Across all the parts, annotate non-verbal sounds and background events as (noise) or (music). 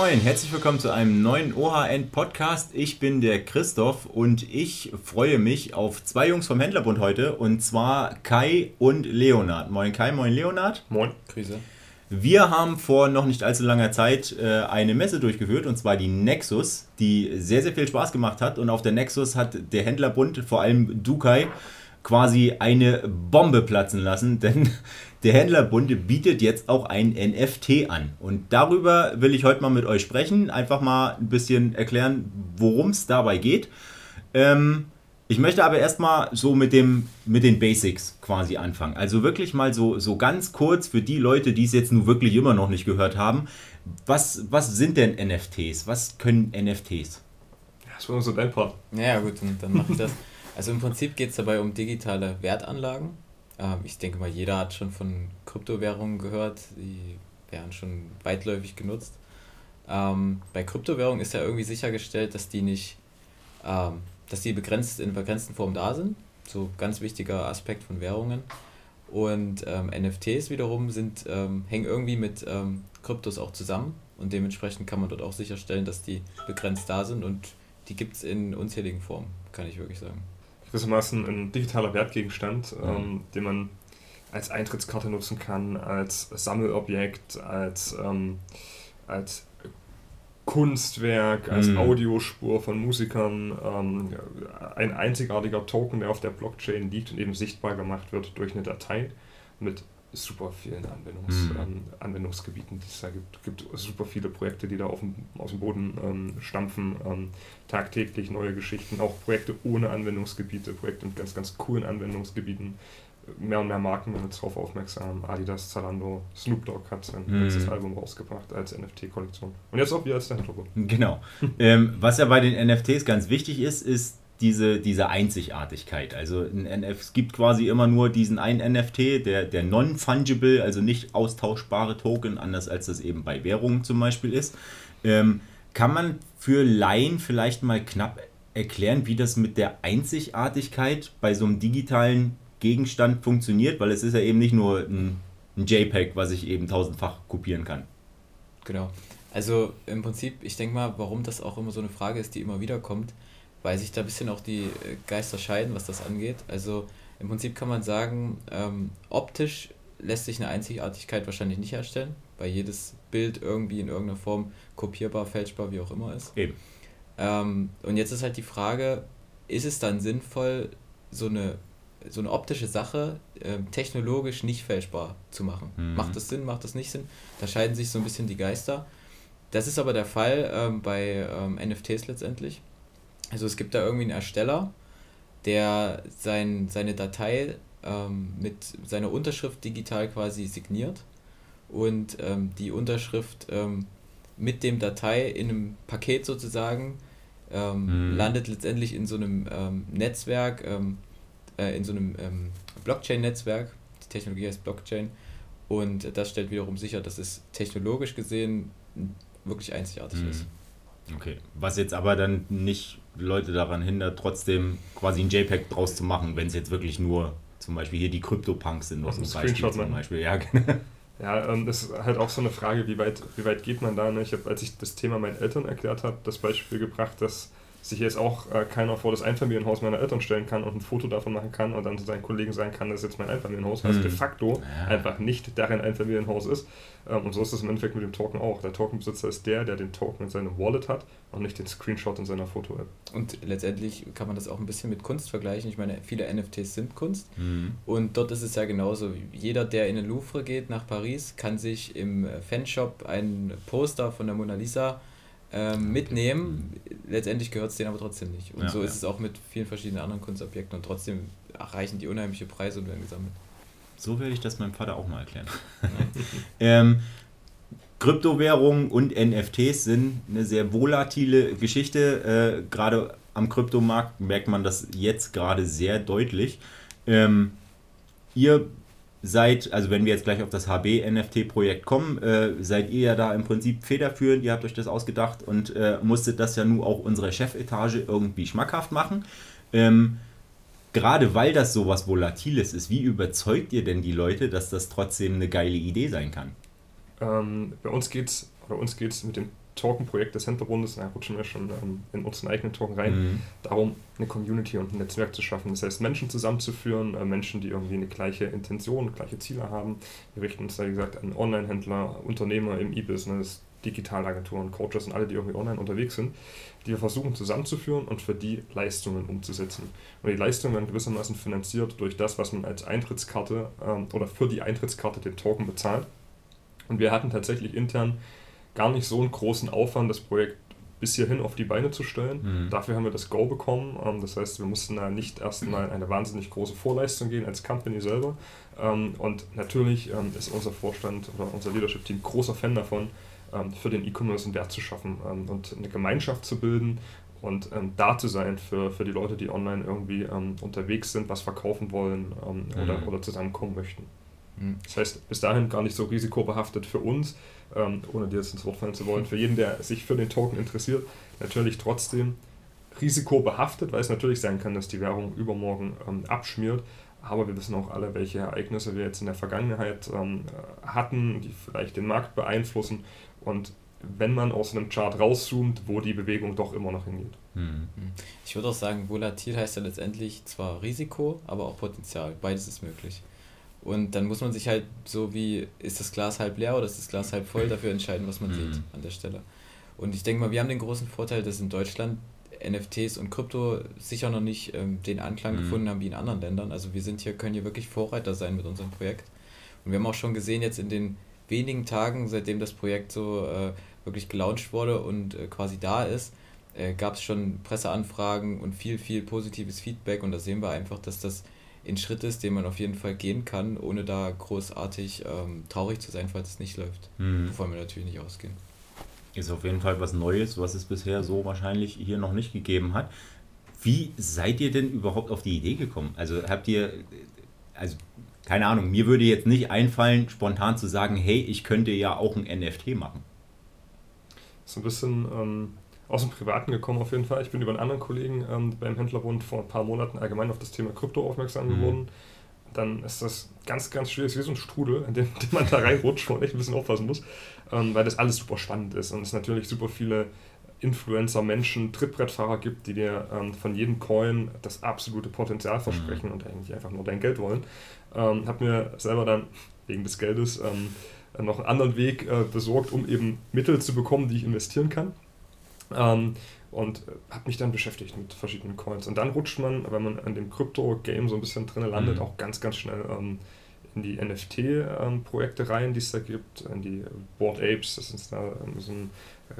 moin, herzlich willkommen zu einem neuen OHN Podcast. Ich bin der Christoph und ich freue mich auf zwei Jungs vom Händlerbund heute und zwar Kai und Leonard. Moin Kai, moin Leonard. Moin, Krise. Wir haben vor noch nicht allzu langer Zeit äh, eine Messe durchgeführt und zwar die Nexus, die sehr, sehr viel Spaß gemacht hat. Und auf der Nexus hat der Händlerbund, vor allem Dukai, quasi eine Bombe platzen lassen, (laughs) denn der Händlerbund bietet jetzt auch ein NFT an. Und darüber will ich heute mal mit euch sprechen, einfach mal ein bisschen erklären, worum es dabei geht. Ähm, ich möchte aber erstmal so mit, dem, mit den Basics quasi anfangen. Also wirklich mal so, so ganz kurz für die Leute, die es jetzt nur wirklich immer noch nicht gehört haben. Was, was sind denn NFTs? Was können NFTs? Das war so dein Part. Ja, gut, dann, dann mache ich das. Also im Prinzip geht es dabei um digitale Wertanlagen. Ähm, ich denke mal, jeder hat schon von Kryptowährungen gehört. Die werden schon weitläufig genutzt. Ähm, bei Kryptowährungen ist ja irgendwie sichergestellt, dass die nicht ähm, dass die begrenzt in begrenzten Form da sind. So ganz wichtiger Aspekt von Währungen. Und ähm, NFTs wiederum sind, ähm, hängen irgendwie mit ähm, Kryptos auch zusammen und dementsprechend kann man dort auch sicherstellen, dass die begrenzt da sind und die gibt es in unzähligen Formen, kann ich wirklich sagen. Gewissermaßen ein digitaler Wertgegenstand, mhm. ähm, den man als Eintrittskarte nutzen kann, als Sammelobjekt, als, ähm, als Kunstwerk, als mhm. Audiospur von Musikern, ähm, ein einzigartiger Token, der auf der Blockchain liegt und eben sichtbar gemacht wird durch eine Datei mit super vielen Anwendungs, mhm. ähm, Anwendungsgebieten, die es da gibt. Es gibt super viele Projekte, die da auf dem, aus dem Boden ähm, stampfen, ähm, tagtäglich neue Geschichten, auch Projekte ohne Anwendungsgebiete, Projekte mit ganz, ganz coolen Anwendungsgebieten mehr und mehr Marken werden jetzt darauf aufmerksam. Adidas, Zalando, Snoop Dogg hat sein mm. letztes Album rausgebracht als NFT-Kollektion. Und jetzt auch wir als Hintergrund. Genau. (laughs) ähm, was ja bei den NFTs ganz wichtig ist, ist diese, diese Einzigartigkeit. Also ein NF, es gibt quasi immer nur diesen einen NFT, der, der non-fungible, also nicht austauschbare Token, anders als das eben bei Währungen zum Beispiel ist. Ähm, kann man für Laien vielleicht mal knapp erklären, wie das mit der Einzigartigkeit bei so einem digitalen Gegenstand funktioniert, weil es ist ja eben nicht nur ein, ein JPEG, was ich eben tausendfach kopieren kann. Genau. Also im Prinzip, ich denke mal, warum das auch immer so eine Frage ist, die immer wieder kommt, weil sich da ein bisschen auch die äh, Geister scheiden, was das angeht. Also im Prinzip kann man sagen, ähm, optisch lässt sich eine Einzigartigkeit wahrscheinlich nicht herstellen, weil jedes Bild irgendwie in irgendeiner Form kopierbar, fälschbar, wie auch immer ist. Eben. Ähm, und jetzt ist halt die Frage, ist es dann sinnvoll, so eine so eine optische Sache äh, technologisch nicht fälschbar zu machen. Mhm. Macht das Sinn, macht das nicht Sinn? Da scheiden sich so ein bisschen die Geister. Das ist aber der Fall ähm, bei ähm, NFTs letztendlich. Also es gibt da irgendwie einen Ersteller, der sein, seine Datei ähm, mit seiner Unterschrift digital quasi signiert und ähm, die Unterschrift ähm, mit dem Datei in einem Paket sozusagen ähm, mhm. landet letztendlich in so einem Netzwerk, äh, in so einem ähm, Blockchain-Netzwerk. Die Technologie heißt Blockchain. Und das stellt wiederum sicher, dass es technologisch gesehen wirklich einzigartig mhm. ist. Okay, was jetzt aber dann nicht Leute daran hindert, trotzdem quasi ein JPEG draus zu machen, wenn es jetzt wirklich nur zum Beispiel hier die Crypto-Punks sind, aus dem Beispiel zum Beispiel. Ja, (laughs) genau. Ja, ähm, das ist halt auch so eine Frage, wie weit, wie weit geht man da? Ne? Ich habe, als ich das Thema meinen Eltern erklärt habe, das Beispiel gebracht, dass sich jetzt auch äh, keiner vor das Einfamilienhaus meiner Eltern stellen kann und ein Foto davon machen kann und dann zu seinen Kollegen sagen kann, das ist jetzt mein Einfamilienhaus, was mhm. de facto ja. einfach nicht deren Einfamilienhaus ist. Ähm, und so ist es im Endeffekt mit dem Token auch. Der Tokenbesitzer ist der, der den Token in seinem Wallet hat und nicht den Screenshot in seiner Foto-App. Und letztendlich kann man das auch ein bisschen mit Kunst vergleichen. Ich meine, viele NFTs sind Kunst mhm. und dort ist es ja genauso. Jeder, der in den Louvre geht nach Paris, kann sich im Fanshop ein Poster von der Mona Lisa ähm, mitnehmen. Letztendlich gehört es denen aber trotzdem nicht. Und ja, so ist ja. es auch mit vielen verschiedenen anderen Kunstobjekten und trotzdem erreichen die unheimliche Preise und werden gesammelt. So werde ich das meinem Vater auch mal erklären. (laughs) ähm, Kryptowährungen und NFTs sind eine sehr volatile Geschichte. Äh, gerade am Kryptomarkt merkt man das jetzt gerade sehr deutlich. Ähm, ihr seid, also wenn wir jetzt gleich auf das HB-NFT-Projekt kommen, äh, seid ihr ja da im Prinzip federführend, ihr habt euch das ausgedacht und äh, musstet das ja nun auch unsere Chefetage irgendwie schmackhaft machen. Ähm, Gerade weil das so was Volatiles ist, wie überzeugt ihr denn die Leute, dass das trotzdem eine geile Idee sein kann? Ähm, bei uns geht's, bei uns geht's mit dem Token-Projekt des Händlerbundes, da rutschen wir schon ähm, in unseren eigenen Token rein, mhm. darum, eine Community und ein Netzwerk zu schaffen. Das heißt, Menschen zusammenzuführen, äh, Menschen, die irgendwie eine gleiche Intention, gleiche Ziele haben. Wir richten uns da, wie gesagt, an Online-Händler, Unternehmer im E-Business, Digitalagenturen, Coaches und alle, die irgendwie online unterwegs sind, die wir versuchen zusammenzuführen und für die Leistungen umzusetzen. Und die Leistungen werden gewissermaßen finanziert durch das, was man als Eintrittskarte ähm, oder für die Eintrittskarte den Token bezahlt. Und wir hatten tatsächlich intern gar nicht so einen großen Aufwand, das Projekt bis hierhin auf die Beine zu stellen. Mhm. Dafür haben wir das Go bekommen. Ähm, das heißt, wir mussten da nicht erstmal eine wahnsinnig große Vorleistung gehen als Company selber. Ähm, und natürlich ähm, ist unser Vorstand oder unser Leadership-Team großer Fan davon, für den E-Commerce einen Wert zu schaffen und eine Gemeinschaft zu bilden und da zu sein für, für die Leute, die online irgendwie unterwegs sind, was verkaufen wollen oder, mhm. oder zusammenkommen möchten. Mhm. Das heißt, bis dahin gar nicht so risikobehaftet für uns, ohne dir jetzt ins Wort fallen zu wollen, für jeden, der sich für den Token interessiert, natürlich trotzdem risikobehaftet, weil es natürlich sein kann, dass die Währung übermorgen ähm, abschmiert. Aber wir wissen auch alle, welche Ereignisse wir jetzt in der Vergangenheit ähm, hatten, die vielleicht den Markt beeinflussen und wenn man aus einem Chart rauszoomt, wo die Bewegung doch immer noch hingeht. Hm. Ich würde auch sagen, volatil heißt ja letztendlich zwar Risiko, aber auch Potenzial. Beides ist möglich. Und dann muss man sich halt so wie, ist das Glas halb leer oder ist das Glas halb voll, dafür entscheiden, was man mhm. sieht an der Stelle. Und ich denke mal, wir haben den großen Vorteil, dass in Deutschland NFTs und Krypto sicher noch nicht ähm, den Anklang mhm. gefunden haben wie in anderen Ländern. Also wir sind hier, können hier wirklich Vorreiter sein mit unserem Projekt. Und wir haben auch schon gesehen jetzt in den wenigen Tagen, seitdem das Projekt so äh, wirklich gelauncht wurde und äh, quasi da ist, äh, gab es schon Presseanfragen und viel, viel positives Feedback und da sehen wir einfach, dass das ein Schritt ist, den man auf jeden Fall gehen kann, ohne da großartig ähm, traurig zu sein, falls es nicht läuft. Mhm. Wovon wir natürlich nicht ausgehen. Ist auf jeden Fall was Neues, was es bisher so wahrscheinlich hier noch nicht gegeben hat. Wie seid ihr denn überhaupt auf die Idee gekommen? Also habt ihr, also keine Ahnung, mir würde jetzt nicht einfallen, spontan zu sagen, hey, ich könnte ja auch ein NFT machen. So ein bisschen ähm, aus dem Privaten gekommen auf jeden Fall. Ich bin über einen anderen Kollegen ähm, beim Händlerbund vor ein paar Monaten allgemein auf das Thema Krypto aufmerksam mhm. geworden. Dann ist das ganz, ganz schwierig, wie so ein Strudel, in dem, in dem man da reinrutscht, man echt ein bisschen aufpassen muss, ähm, weil das alles super spannend ist und es natürlich super viele Influencer, Menschen, Trittbrettfahrer gibt, die dir ähm, von jedem Coin das absolute Potenzial versprechen mhm. und eigentlich einfach nur dein Geld wollen. Ähm, habe mir selber dann wegen des Geldes ähm, noch einen anderen Weg äh, besorgt, um eben Mittel zu bekommen, die ich investieren kann. Ähm, und äh, habe mich dann beschäftigt mit verschiedenen Coins. Und dann rutscht man, wenn man an dem Krypto-Game so ein bisschen drin landet, mhm. auch ganz, ganz schnell ähm, in die NFT-Projekte ähm, rein, die es da gibt, in die Board Apes, das ist da ähm, so ein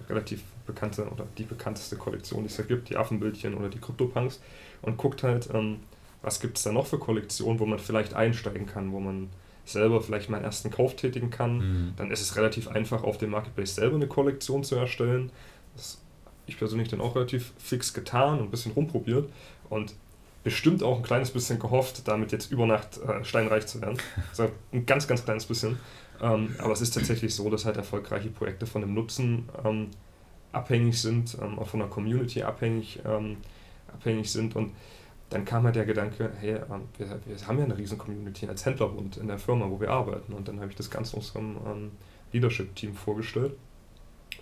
relativ bekannte oder die bekannteste Kollektion, die es da gibt, die Affenbildchen oder die Crypto-Punks und guckt halt, ähm, was gibt es da noch für Kollektionen, wo man vielleicht einsteigen kann, wo man selber vielleicht mal einen ersten Kauf tätigen kann. Mhm. Dann ist es relativ einfach, auf dem Marketplace selber eine Kollektion zu erstellen. Das ich persönlich dann auch relativ fix getan und ein bisschen rumprobiert und bestimmt auch ein kleines bisschen gehofft, damit jetzt über Nacht äh, steinreich zu werden. (laughs) Also ein ganz, ganz kleines bisschen. Ähm, aber es ist tatsächlich so, dass halt erfolgreiche Projekte von dem Nutzen ähm, abhängig sind, ähm, auch von der Community abhängig, ähm, abhängig sind. Und dann kam halt der Gedanke, hey, ähm, wir, wir haben ja eine riesen Community als Händlerbund in der Firma, wo wir arbeiten. Und dann habe ich das Ganze unserem ähm, Leadership-Team vorgestellt.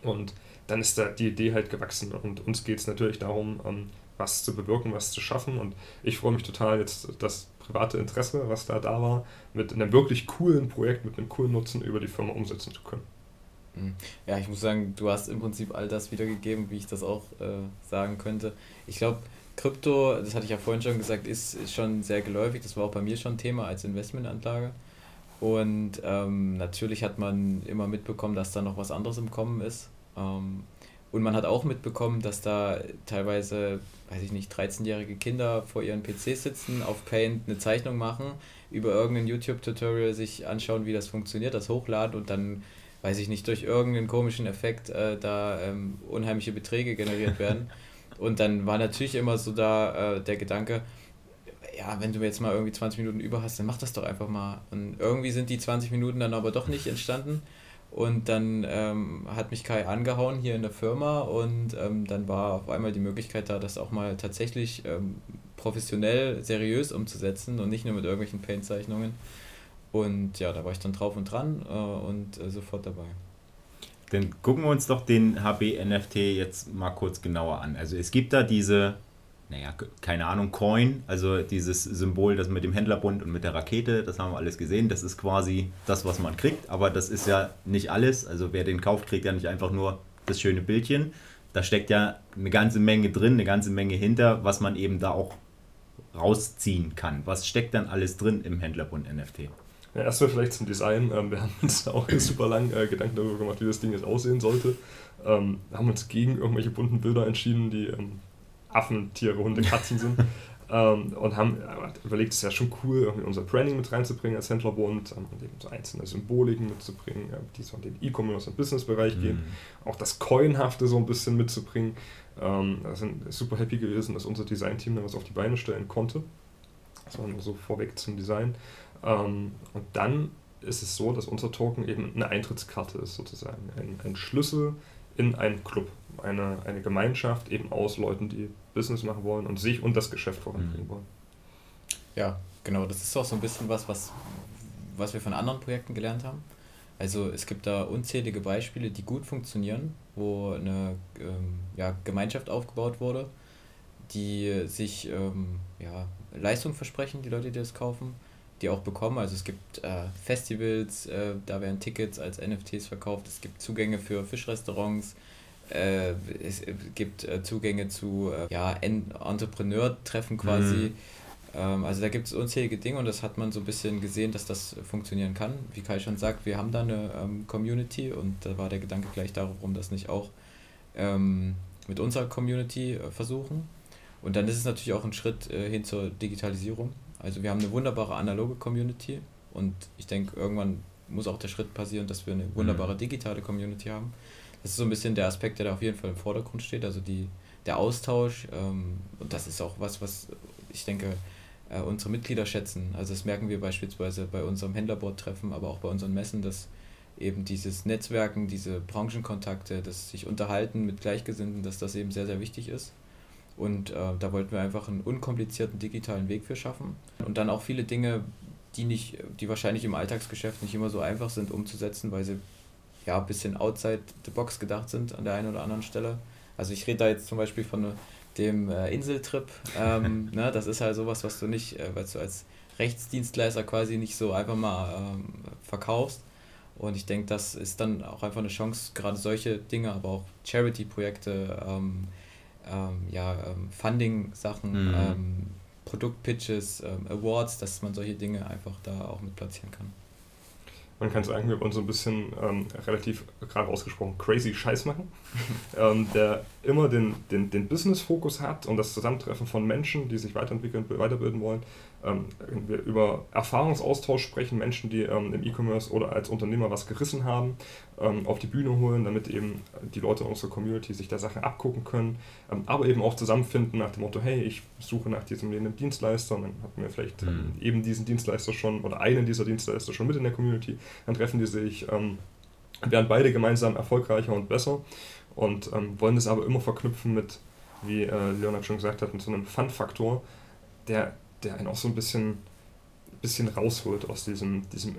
Und dann ist da die Idee halt gewachsen. Und uns geht es natürlich darum, was zu bewirken, was zu schaffen. Und ich freue mich total jetzt, das private Interesse, was da da war, mit einem wirklich coolen Projekt, mit einem coolen Nutzen über die Firma umsetzen zu können. Mhm. Ja, ich muss sagen, du hast im Prinzip all das wiedergegeben, wie ich das auch äh, sagen könnte. Ich glaube, Krypto, das hatte ich ja vorhin schon gesagt, ist, ist schon sehr geläufig. Das war auch bei mir schon Thema als Investmentanlage. Und ähm, natürlich hat man immer mitbekommen, dass da noch was anderes im Kommen ist. Ähm, und man hat auch mitbekommen, dass da teilweise, weiß ich nicht, 13-jährige Kinder vor ihren PCs sitzen, auf Paint eine Zeichnung machen, über irgendein YouTube-Tutorial sich anschauen, wie das funktioniert, das hochladen und dann, weiß ich nicht, durch irgendeinen komischen Effekt äh, da ähm, unheimliche Beträge generiert werden. (laughs) und dann war natürlich immer so da äh, der Gedanke, ja, wenn du jetzt mal irgendwie 20 Minuten über hast, dann mach das doch einfach mal. Und irgendwie sind die 20 Minuten dann aber doch nicht entstanden. Und dann ähm, hat mich Kai angehauen hier in der Firma und ähm, dann war auf einmal die Möglichkeit da, das auch mal tatsächlich ähm, professionell, seriös umzusetzen und nicht nur mit irgendwelchen Paint-Zeichnungen. Und ja, da war ich dann drauf und dran äh, und äh, sofort dabei. dann gucken wir uns doch den HB-NFT jetzt mal kurz genauer an. Also es gibt da diese, naja, keine Ahnung, Coin, also dieses Symbol, das mit dem Händlerbund und mit der Rakete, das haben wir alles gesehen. Das ist quasi das, was man kriegt, aber das ist ja nicht alles. Also wer den kauft, kriegt ja nicht einfach nur das schöne Bildchen. Da steckt ja eine ganze Menge drin, eine ganze Menge hinter, was man eben da auch rausziehen kann. Was steckt dann alles drin im Händlerbund NFT? Ja, erstmal vielleicht zum Design. Ähm, wir haben uns auch super lang äh, Gedanken darüber gemacht, wie das Ding jetzt aussehen sollte. Ähm, haben uns gegen irgendwelche bunten Bilder entschieden, die ähm, Affen, Tiere, Hunde, Katzen sind. (laughs) ähm, und haben äh, überlegt, es ist ja schon cool, irgendwie unser Branding mit reinzubringen als Händlerbund ähm, und eben so einzelne Symboliken mitzubringen, äh, die so in den E-Commerce- und Business-Bereich mhm. gehen. Auch das Coinhafte so ein bisschen mitzubringen. Ähm, da sind super happy gewesen, dass unser Design-Team da was auf die Beine stellen konnte. Das war nur so vorweg zum Design. Ähm, und dann ist es so, dass unser Token eben eine Eintrittskarte ist, sozusagen. Ein, ein Schlüssel in einen Club, eine, eine Gemeinschaft eben aus Leuten, die Business machen wollen und sich und das Geschäft voranbringen mhm. wollen. Ja, genau. Das ist auch so ein bisschen was, was, was wir von anderen Projekten gelernt haben. Also es gibt da unzählige Beispiele, die gut funktionieren, wo eine ähm, ja, Gemeinschaft aufgebaut wurde, die sich ähm, ja, Leistung versprechen, die Leute, die das kaufen die auch bekommen. Also es gibt äh, Festivals, äh, da werden Tickets als NFTs verkauft. Es gibt Zugänge für Fischrestaurants. Äh, es gibt äh, Zugänge zu äh, ja, Entrepreneur-Treffen quasi. Mhm. Ähm, also da gibt es unzählige Dinge und das hat man so ein bisschen gesehen, dass das funktionieren kann. Wie Kai schon sagt, wir haben da eine ähm, Community und da war der Gedanke gleich darum, das nicht auch ähm, mit unserer Community äh, versuchen. Und dann ist es natürlich auch ein Schritt hin zur Digitalisierung also wir haben eine wunderbare analoge Community und ich denke, irgendwann muss auch der Schritt passieren, dass wir eine wunderbare mhm. digitale Community haben. Das ist so ein bisschen der Aspekt, der da auf jeden Fall im Vordergrund steht, also die, der Austausch. Ähm, und das ist auch was, was ich denke, äh, unsere Mitglieder schätzen. Also das merken wir beispielsweise bei unserem Händlerboard-Treffen, aber auch bei unseren Messen, dass eben dieses Netzwerken, diese Branchenkontakte, das sich unterhalten mit Gleichgesinnten, dass das eben sehr, sehr wichtig ist. Und äh, da wollten wir einfach einen unkomplizierten digitalen Weg für schaffen. Und dann auch viele Dinge, die nicht, die wahrscheinlich im Alltagsgeschäft nicht immer so einfach sind umzusetzen, weil sie ja ein bisschen outside the box gedacht sind an der einen oder anderen Stelle. Also ich rede da jetzt zum Beispiel von dem äh, Inseltrip. Ähm, (laughs) ne, das ist halt sowas, was du nicht, äh, was du als Rechtsdienstleister quasi nicht so einfach mal ähm, verkaufst. Und ich denke, das ist dann auch einfach eine Chance, gerade solche Dinge, aber auch Charity-Projekte, ähm, ähm, ja, ähm, Funding-Sachen, mhm. ähm, Produktpitches, Awards, dass man solche Dinge einfach da auch mit platzieren kann. Man kann sagen, wir wollen so ein bisschen ähm, relativ gerade ausgesprochen crazy Scheiß machen, (laughs) ähm, der immer den, den, den Business-Fokus hat und das Zusammentreffen von Menschen, die sich weiterentwickeln, weiterbilden wollen, ähm, wir über Erfahrungsaustausch sprechen, Menschen, die ähm, im E-Commerce oder als Unternehmer was gerissen haben, ähm, auf die Bühne holen, damit eben die Leute unserer Community sich der Sache abgucken können, ähm, aber eben auch zusammenfinden nach dem Motto, hey, ich suche nach diesem jenem Dienstleister, und dann hatten wir vielleicht ähm, mhm. eben diesen Dienstleister schon oder einen dieser Dienstleister schon mit in der Community, dann treffen die sich, ähm, werden beide gemeinsam erfolgreicher und besser und wollen das aber immer verknüpfen mit, wie äh, Leonard schon gesagt hat, mit so einem Fun-Faktor, der der einen auch so ein bisschen, bisschen rausholt aus diesem, diesem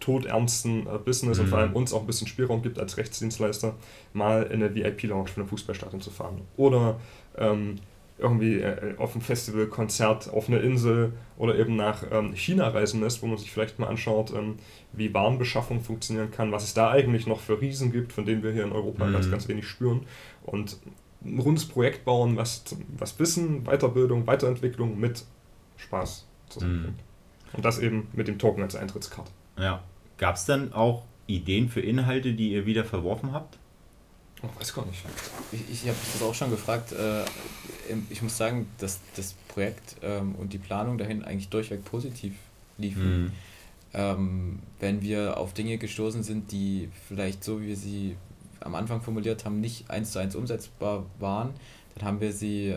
todernsten äh, Business mhm. und vor allem uns auch ein bisschen Spielraum gibt als Rechtsdienstleister, mal in eine VIP-Lounge von einem Fußballstadion zu fahren. Oder ähm, irgendwie äh, auf ein Festival, Konzert auf einer Insel oder eben nach ähm, China reisen lässt, wo man sich vielleicht mal anschaut, ähm, wie Warenbeschaffung funktionieren kann, was es da eigentlich noch für Riesen gibt, von denen wir hier in Europa mhm. ganz, ganz wenig spüren. Und ein rundes Projekt bauen, was, was Wissen, Weiterbildung, Weiterentwicklung mit Spaß zusammenbringt. Mhm. Und das eben mit dem Token als Eintrittskarte. Ja. Gab es dann auch Ideen für Inhalte, die ihr wieder verworfen habt? Oh, weiß gar nicht. Ich, ich habe das auch schon gefragt. Äh, ich muss sagen, dass das Projekt ähm, und die Planung dahin eigentlich durchweg positiv liefen. Mhm. Ähm, wenn wir auf Dinge gestoßen sind, die vielleicht so, wie wir sie am Anfang formuliert haben, nicht eins zu eins umsetzbar waren, dann haben wir sie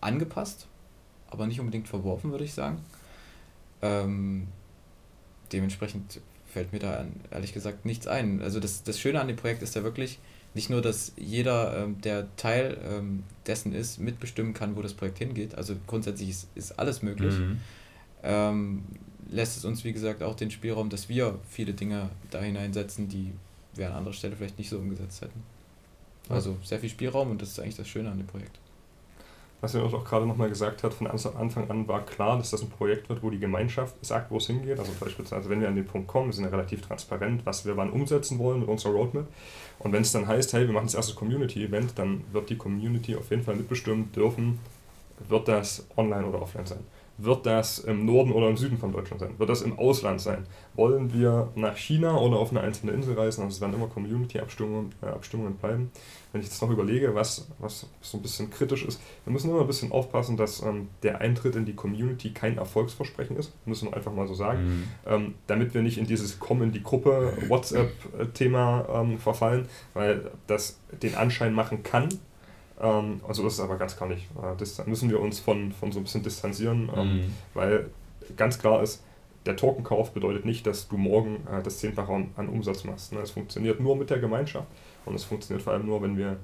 angepasst aber nicht unbedingt verworfen, würde ich sagen. Ähm, dementsprechend fällt mir da ehrlich gesagt nichts ein. Also das, das Schöne an dem Projekt ist ja wirklich nicht nur, dass jeder, ähm, der Teil ähm, dessen ist, mitbestimmen kann, wo das Projekt hingeht. Also grundsätzlich ist, ist alles möglich. Mhm. Ähm, lässt es uns, wie gesagt, auch den Spielraum, dass wir viele Dinge da hineinsetzen, die wir an anderer Stelle vielleicht nicht so umgesetzt hätten. Also sehr viel Spielraum und das ist eigentlich das Schöne an dem Projekt. Was er auch gerade nochmal gesagt hat, von Anfang an war klar, dass das ein Projekt wird, wo die Gemeinschaft sagt, wo es hingeht. Also beispielsweise, wenn wir an den Punkt kommen, wir sind ja relativ transparent, was wir wann umsetzen wollen mit unserer Roadmap. Und wenn es dann heißt, hey, wir machen das erste Community-Event, dann wird die Community auf jeden Fall mitbestimmen dürfen, wird das online oder offline sein. Wird das im Norden oder im Süden von Deutschland sein? Wird das im Ausland sein? Wollen wir nach China oder auf eine einzelne Insel reisen? Also es werden immer Community-Abstimmungen äh, Abstimmungen bleiben. Wenn ich jetzt noch überlege, was, was so ein bisschen kritisch ist, wir müssen immer ein bisschen aufpassen, dass ähm, der Eintritt in die Community kein Erfolgsversprechen ist, müssen wir einfach mal so sagen, mhm. ähm, damit wir nicht in dieses Komm in die Gruppe (laughs) WhatsApp-Thema ähm, verfallen, weil das den Anschein machen kann, ähm, also das ist aber ganz klar nicht. Äh, das müssen wir uns von, von so ein bisschen distanzieren, ähm, mhm. weil ganz klar ist, der Tokenkauf bedeutet nicht, dass du morgen äh, das Zehnfache an, an Umsatz machst. Ne? Es funktioniert nur mit der Gemeinschaft und es funktioniert vor allem nur, wenn wir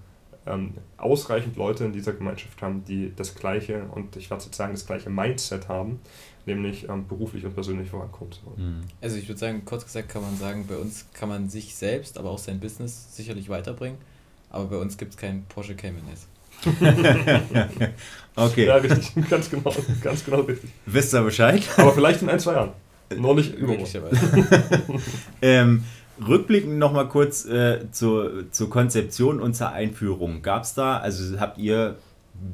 ähm, ausreichend Leute in dieser Gemeinschaft haben, die das gleiche und ich werde jetzt sagen, das gleiche Mindset haben, nämlich ähm, beruflich und persönlich vorankommen zu wollen. Mhm. Also ich würde sagen, kurz gesagt kann man sagen, bei uns kann man sich selbst, aber auch sein Business sicherlich weiterbringen aber bei uns gibt es keinen Porsche Cayman S. (laughs) okay. Ja, richtig, (laughs) ganz genau, ganz genau richtig. Wisst ihr Bescheid? Aber vielleicht in ein, zwei Jahren. Noch nicht Möglicherweise. (laughs) ähm, rückblickend nochmal kurz äh, zur, zur Konzeption und zur Einführung. Gab es da, also habt ihr,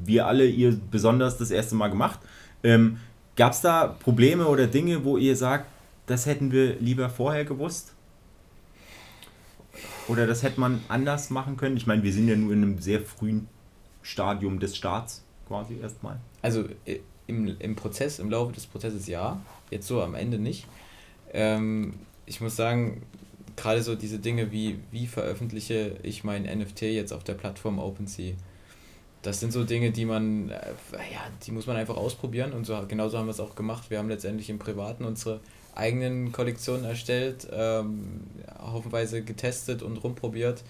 wir alle, ihr besonders das erste Mal gemacht, ähm, gab es da Probleme oder Dinge, wo ihr sagt, das hätten wir lieber vorher gewusst? Oder das hätte man anders machen können? Ich meine, wir sind ja nur in einem sehr frühen Stadium des Starts quasi erstmal. Also äh, im, im Prozess, im Laufe des Prozesses ja, jetzt so am Ende nicht. Ähm, ich muss sagen, gerade so diese Dinge wie, wie veröffentliche ich mein NFT jetzt auf der Plattform OpenSea, das sind so Dinge, die man, äh, ja, die muss man einfach ausprobieren und so genauso haben wir es auch gemacht. Wir haben letztendlich im Privaten unsere eigenen Kollektionen erstellt, ähm, haufenweise getestet und rumprobiert.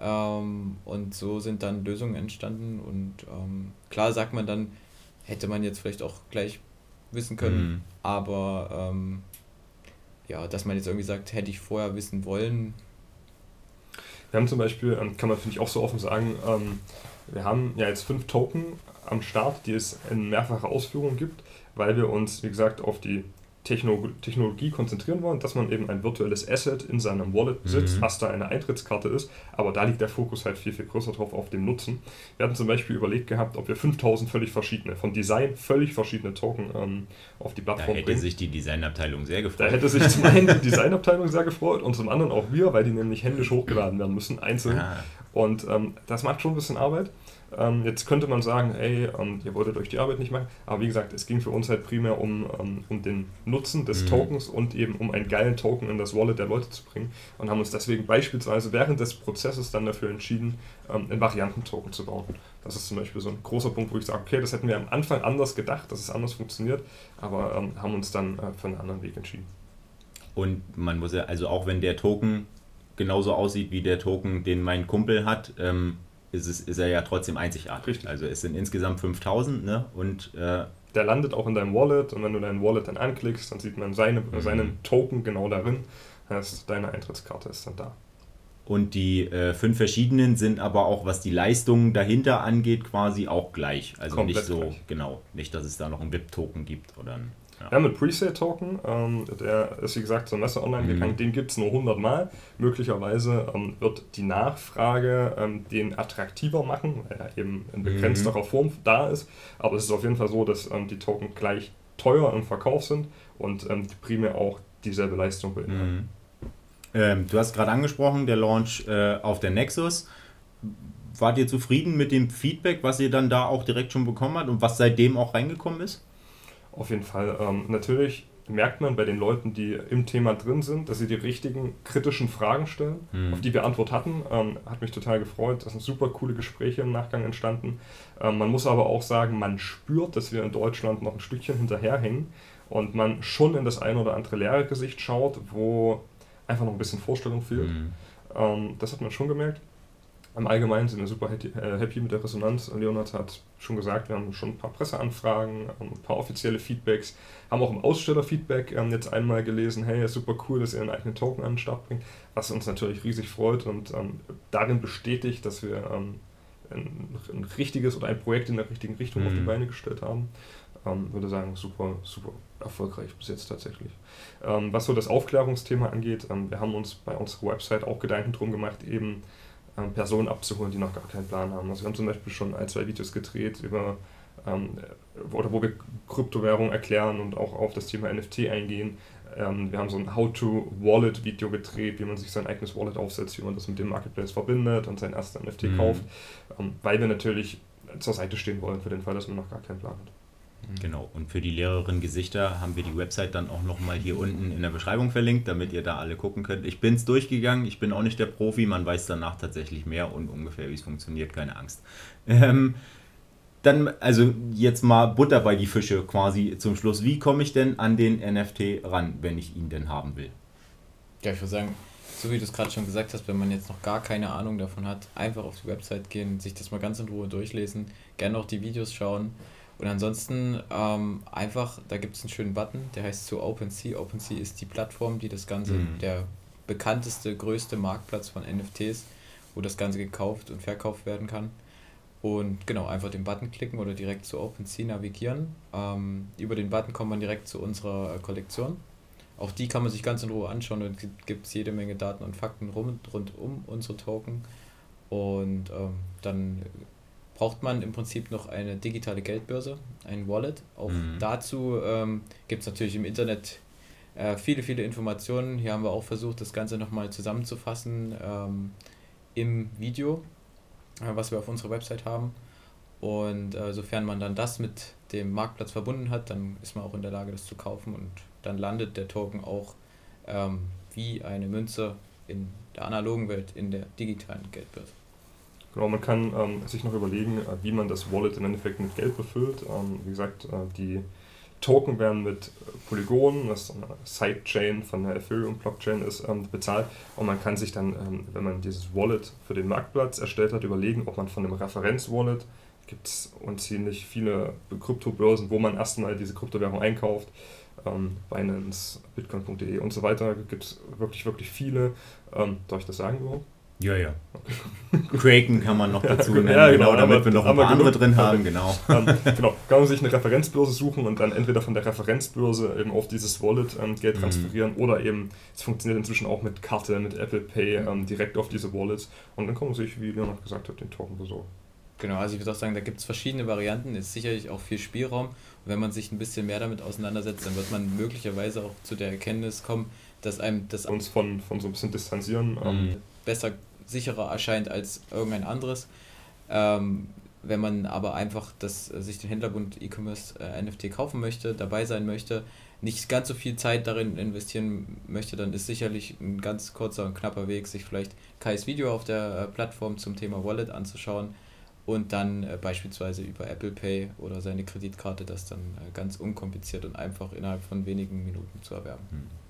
Ähm, und so sind dann Lösungen entstanden. Und ähm, klar sagt man dann, hätte man jetzt vielleicht auch gleich wissen können, mhm. aber ähm, ja, dass man jetzt irgendwie sagt, hätte ich vorher wissen wollen. Wir haben zum Beispiel, ähm, kann man finde ich auch so offen sagen, ähm, wir haben ja jetzt fünf Token am Start, die es in mehrfacher Ausführung gibt, weil wir uns, wie gesagt, auf die Technologie konzentrieren wollen, dass man eben ein virtuelles Asset in seinem Wallet besitzt, mhm. was da eine Eintrittskarte ist, aber da liegt der Fokus halt viel, viel größer drauf auf dem Nutzen. Wir hatten zum Beispiel überlegt gehabt, ob wir 5000 völlig verschiedene, von Design völlig verschiedene Token ähm, auf die Plattform bringen. Da hätte bringen. sich die Designabteilung sehr gefreut. Da hätte sich zum (laughs) einen die Designabteilung sehr gefreut und zum anderen auch wir, weil die nämlich händisch hochgeladen werden müssen, einzeln. Ah. Und ähm, das macht schon ein bisschen Arbeit. Ähm, jetzt könnte man sagen, ey, ähm, ihr wolltet euch die Arbeit nicht machen, aber wie gesagt, es ging für uns halt primär um, ähm, um den Nutzen des mhm. Tokens und eben um einen geilen Token in das Wallet der Leute zu bringen und haben uns deswegen beispielsweise während des Prozesses dann dafür entschieden, ähm, einen Variantentoken zu bauen. Das ist zum Beispiel so ein großer Punkt, wo ich sage, okay, das hätten wir am Anfang anders gedacht, dass es anders funktioniert, aber ähm, haben uns dann äh, für einen anderen Weg entschieden. Und man muss ja, also auch wenn der Token genauso aussieht wie der Token, den mein Kumpel hat, ähm, ist, es, ist er ja trotzdem einzigartig. Richtig. Also es sind insgesamt 5000 ne? und äh, der landet auch in deinem Wallet und wenn du dein Wallet dann anklickst, dann sieht man seine, mhm. seinen Token genau darin. Heißt, deine Eintrittskarte ist dann da. Und die äh, fünf verschiedenen sind aber auch, was die Leistungen dahinter angeht, quasi auch gleich. Also Komplett nicht so, gleich. genau, nicht, dass es da noch einen VIP-Token gibt oder ein ja. Haben einen Presale-Token, ähm, der ist wie gesagt zur Messe online mhm. gegangen, den gibt es nur 100 Mal. Möglicherweise ähm, wird die Nachfrage ähm, den attraktiver machen, weil er eben in begrenzterer mhm. Form da ist. Aber es ist auf jeden Fall so, dass ähm, die Token gleich teuer im Verkauf sind und ähm, die primär auch dieselbe Leistung beinhalten. Mhm. Ähm, du hast gerade angesprochen, der Launch äh, auf der Nexus. Wart ihr zufrieden mit dem Feedback, was ihr dann da auch direkt schon bekommen habt und was seitdem auch reingekommen ist? Auf jeden Fall. Ähm, natürlich merkt man bei den Leuten, die im Thema drin sind, dass sie die richtigen kritischen Fragen stellen, mhm. auf die wir Antwort hatten. Ähm, hat mich total gefreut. Das sind super coole Gespräche im Nachgang entstanden. Ähm, man muss aber auch sagen, man spürt, dass wir in Deutschland noch ein Stückchen hinterherhängen und man schon in das ein oder andere Lehrergesicht schaut, wo einfach noch ein bisschen Vorstellung fehlt. Mhm. Ähm, das hat man schon gemerkt. Im Allgemeinen sind wir super äh, happy mit der Resonanz. Leonard hat schon gesagt, wir haben schon ein paar Presseanfragen, ein paar offizielle Feedbacks, haben auch im Ausstellerfeedback ähm, jetzt einmal gelesen, hey, super cool, dass ihr einen eigenen Token an den Start bringt, was uns natürlich riesig freut und ähm, darin bestätigt, dass wir ähm, ein, ein, richtiges oder ein Projekt in der richtigen Richtung mhm. auf die mhm. Beine gestellt haben. Ähm, würde sagen, super, super erfolgreich bis jetzt tatsächlich. Ähm, was so das Aufklärungsthema angeht, ähm, wir haben uns bei unserer Website auch Gedanken drum gemacht, eben ähm, Personen abzuholen, die noch gar keinen Plan haben. Also wir haben zum Beispiel schon ein, zwei Videos gedreht über ähm, oder wo wir Kryptowährung erklären und auch auf das Thema NFT eingehen. Ähm, wir haben so ein How-to-Wallet-Video gedreht, wie man sich sein eigenes Wallet aufsetzt, wie man das mit dem Marketplace verbindet und sein erstes NFT mhm. kauft, ähm, weil wir natürlich zur Seite stehen wollen für den Fall, dass man noch gar keinen Plan hat. Mhm. Genau, und für die Lehrerin Gesichter haben wir die Website dann auch nochmal hier unten in der Beschreibung verlinkt, damit ihr da alle gucken könnt. Ich bin es durchgegangen, ich bin auch nicht der Profi, man weiß danach tatsächlich mehr und ungefähr, wie es funktioniert, keine Angst. Ähm, dann, also jetzt mal Butter bei die Fische quasi zum Schluss. Wie komme ich denn an den NFT ran, wenn ich ihn denn haben will? Ja, ich würde sagen, so wie du es gerade schon gesagt hast, wenn man jetzt noch gar keine Ahnung davon hat, einfach auf die Website gehen, sich das mal ganz in Ruhe durchlesen, gerne auch die Videos schauen und ansonsten ähm, einfach, da gibt es einen schönen Button, der heißt so OpenSea. OpenSea ist die Plattform, die das Ganze, mhm. der bekannteste, größte Marktplatz von NFTs, wo das Ganze gekauft und verkauft werden kann. Und genau, einfach den Button klicken oder direkt zu OpenSea navigieren. Ähm, über den Button kommt man direkt zu unserer äh, Kollektion. Auch die kann man sich ganz in Ruhe anschauen und gibt es jede Menge Daten und Fakten rund, rund um unsere Token. Und ähm, dann braucht man im Prinzip noch eine digitale Geldbörse, ein Wallet. Auch mhm. dazu ähm, gibt es natürlich im Internet äh, viele, viele Informationen. Hier haben wir auch versucht, das Ganze nochmal zusammenzufassen ähm, im Video, äh, was wir auf unserer Website haben. Und äh, sofern man dann das mit dem Marktplatz verbunden hat, dann ist man auch in der Lage, das zu kaufen und dann landet der Token auch ähm, wie eine Münze in der analogen Welt in der digitalen Geldbörse. Genau, man kann ähm, sich noch überlegen, äh, wie man das Wallet im Endeffekt mit Geld befüllt. Ähm, wie gesagt, äh, die Token werden mit Polygon, das eine Sidechain von der Ethereum-Blockchain ist, ähm, bezahlt. Und man kann sich dann, ähm, wenn man dieses Wallet für den Marktplatz erstellt hat, überlegen, ob man von dem Referenz-Wallet, gibt es unziemlich viele Kryptobörsen, wo man erstmal diese Kryptowährung einkauft, ähm, Binance, Bitcoin.de und so weiter, gibt es wirklich, wirklich viele. Ähm, darf ich das sagen überhaupt? Ja, ja. (laughs) Kraken kann man noch dazu nennen, ja, genau, genau, damit wir noch ein paar andere drin haben, genau. (laughs) Ähm, genau, kann man sich eine Referenzbörse suchen und dann entweder von der Referenzbörse eben auf dieses Wallet ähm, Geld mhm. transferieren mhm. oder eben, es funktioniert inzwischen auch mit Karte, mit Apple Pay ähm, direkt auf diese Wallets und dann kann man sich, wie Leonard gesagt hat, den Token besorgen. Genau, also ich würde auch sagen, da gibt es verschiedene Varianten, ist sicherlich auch viel Spielraum. Und wenn man sich ein bisschen mehr damit auseinandersetzt, dann wird man möglicherweise auch zu der Erkenntnis kommen, dass einem das... Uns von, von so ein bisschen distanzieren. Ähm, mhm. besser sicherer erscheint als irgendein anderes. Ähm, wenn man aber einfach das, sich den Händlerbund E-Commerce äh, NFT kaufen möchte, dabei sein möchte, nicht ganz so viel Zeit darin investieren möchte, dann ist sicherlich ein ganz kurzer und knapper Weg, sich vielleicht Kais Video auf der äh, Plattform zum Thema Wallet anzuschauen und dann äh, beispielsweise über Apple Pay oder seine Kreditkarte das dann äh, ganz unkompliziert und einfach innerhalb von wenigen Minuten zu erwerben. Hm.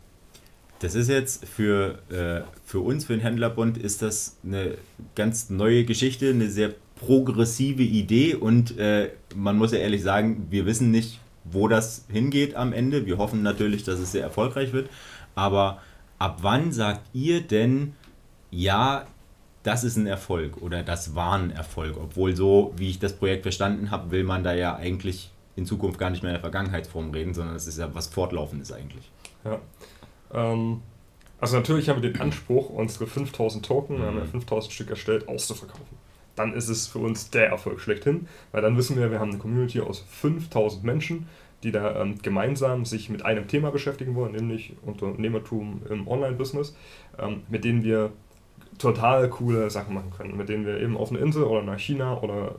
Das ist jetzt für, äh, für uns, für den Händlerbund, ist das eine ganz neue Geschichte, eine sehr progressive Idee und äh, man muss ja ehrlich sagen, wir wissen nicht, wo das hingeht am Ende. Wir hoffen natürlich, dass es sehr erfolgreich wird, aber ab wann sagt ihr denn, ja, das ist ein Erfolg oder das war ein Erfolg? Obwohl so, wie ich das Projekt verstanden habe, will man da ja eigentlich in Zukunft gar nicht mehr in der Vergangenheitsform reden, sondern es ist ja was Fortlaufendes eigentlich. Ja, ähm, also natürlich haben wir den Anspruch, unsere 5000 Token, mhm. wir haben ja 5000 Stück erstellt, auszuverkaufen. Dann ist es für uns der Erfolg schlechthin, weil dann wissen wir, wir haben eine Community aus 5000 Menschen, die da ähm, gemeinsam sich mit einem Thema beschäftigen wollen, nämlich Unternehmertum im Online-Business, ähm, mit denen wir total coole Sachen machen können, mit denen wir eben auf eine Insel oder nach China oder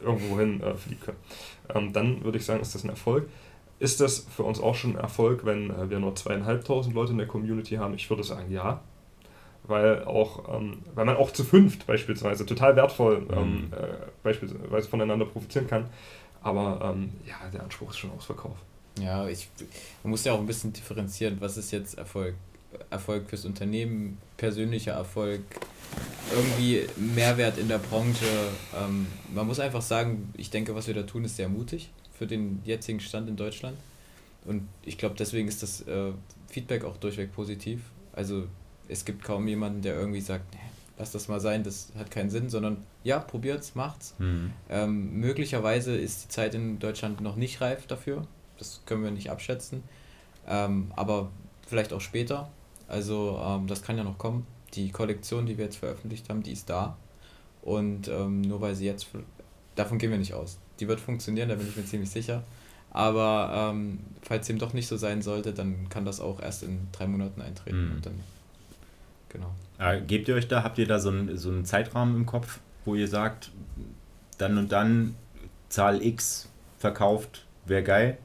irgendwohin äh, fliegen können. Ähm, dann würde ich sagen, ist das ein Erfolg. Ist das für uns auch schon ein Erfolg, wenn äh, wir nur zweieinhalbtausend Leute in der Community haben? Ich würde sagen, ja. Weil, auch, ähm, weil man auch zu fünft beispielsweise total wertvoll ähm, mhm. äh, beispielsweise voneinander profitieren kann. Aber ähm, ja, der Anspruch ist schon ausverkauft. Ja, ich, man muss ja auch ein bisschen differenzieren, was ist jetzt Erfolg? Erfolg fürs Unternehmen, persönlicher Erfolg. irgendwie Mehrwert in der Branche. Ähm, man muss einfach sagen, ich denke, was wir da tun, ist sehr mutig für den jetzigen Stand in Deutschland. Und ich glaube, deswegen ist das äh, Feedback auch durchweg positiv. Also es gibt kaum jemanden, der irgendwie sagt, nee, lass das mal sein, das hat keinen Sinn, sondern ja, probiert's, macht's. Mhm. Ähm, möglicherweise ist die Zeit in Deutschland noch nicht reif dafür. Das können wir nicht abschätzen. Ähm, aber vielleicht auch später. Also ähm, das kann ja noch kommen. Die Kollektion, die wir jetzt veröffentlicht haben, die ist da. Und ähm, nur weil sie jetzt, davon gehen wir nicht aus. Die wird funktionieren, da bin ich mir ziemlich sicher. Aber ähm, falls dem doch nicht so sein sollte, dann kann das auch erst in drei Monaten eintreten. Mhm. Und dann, genau. Äh, gebt ihr euch da, habt ihr da so einen, so einen Zeitrahmen im Kopf, wo ihr sagt, dann und dann Zahl X verkauft, wäre geil?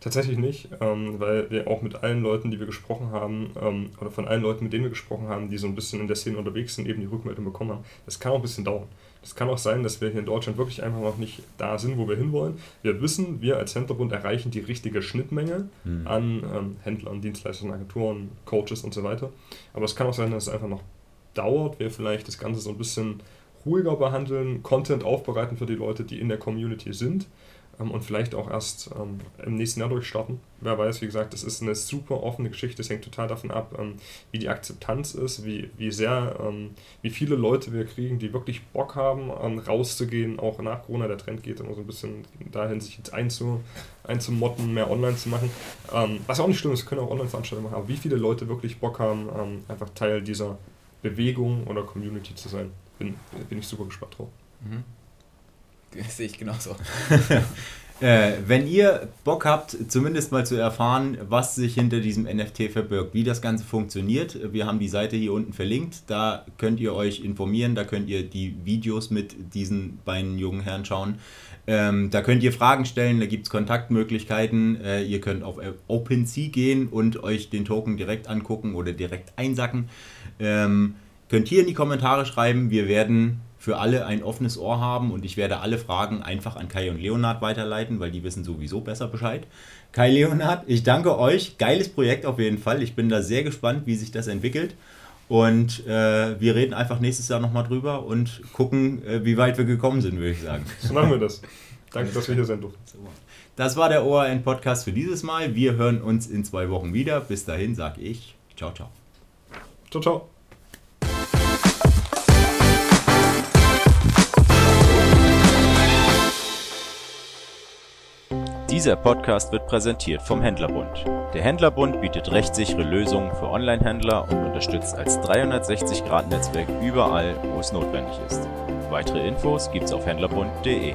Tatsächlich nicht, ähm, weil wir auch mit allen Leuten, die wir gesprochen haben, ähm, oder von allen Leuten, mit denen wir gesprochen haben, die so ein bisschen in der Szene unterwegs sind, eben die Rückmeldung bekommen haben. Das kann auch ein bisschen dauern. Es kann auch sein, dass wir hier in Deutschland wirklich einfach noch nicht da sind, wo wir hinwollen. Wir wissen, wir als Händlerbund erreichen die richtige Schnittmenge mhm. an ähm, Händlern, Dienstleistern, Agenturen, Coaches und so weiter. Aber es kann auch sein, dass es einfach noch dauert, wir vielleicht das Ganze so ein bisschen ruhiger behandeln, Content aufbereiten für die Leute, die in der Community sind und vielleicht auch erst ähm, im nächsten Jahr durchstarten. Wer weiß, wie gesagt, das ist eine super offene Geschichte. Es hängt total davon ab, ähm, wie die Akzeptanz ist, wie, wie sehr, ähm, wie viele Leute wir kriegen, die wirklich Bock haben, ähm, rauszugehen, auch nach Corona. Der Trend geht immer so ein bisschen dahin, sich jetzt einzu, einzumotten, mehr online zu machen. Ähm, was auch nicht schlimm ist, können auch Online-Veranstaltungen machen, aber wie viele Leute wirklich Bock haben, einfach Teil dieser Bewegung oder Community zu sein, bin, bin ich super gespannt drauf. Mhm. (laughs) Sehe ich genauso. (laughs) äh, wenn ihr Bock habt, zumindest mal zu erfahren, was sich hinter diesem NFT verbirgt, wie das Ganze funktioniert, wir haben die Seite hier unten verlinkt. Da könnt ihr euch informieren, da könnt ihr die Videos mit diesen beiden jungen Herren schauen. Ähm, da könnt ihr Fragen stellen, da gibt es Kontaktmöglichkeiten. Äh, ihr könnt auf OpenSea gehen und euch den Token direkt angucken oder direkt einsacken. Ähm, könnt hier in die Kommentare schreiben. Wir werden für alle ein offenes Ohr haben und ich werde alle Fragen einfach an Kai und Leonard weiterleiten, weil die wissen sowieso besser Bescheid. Kai Leonard, ich danke euch. Geiles Projekt auf jeden Fall. Ich bin da sehr gespannt, wie sich das entwickelt. Und äh, wir reden einfach nächstes Jahr nochmal drüber und gucken, äh, wie weit wir gekommen sind, würde ich sagen. (laughs) So machen wir das. Danke, dass wir hier sein durften. Das war der ORN Podcast für dieses Mal. Wir hören uns in zwei Wochen wieder. Bis dahin sage ich ciao, ciao. Ciao, ciao. Dieser Podcast wird präsentiert vom Händlerbund. Der Händlerbund bietet rechtssichere Lösungen für Online-Händler und unterstützt als 360-Grad-Netzwerk überall, wo es notwendig ist. Weitere Infos gibt's auf händlerbund.de.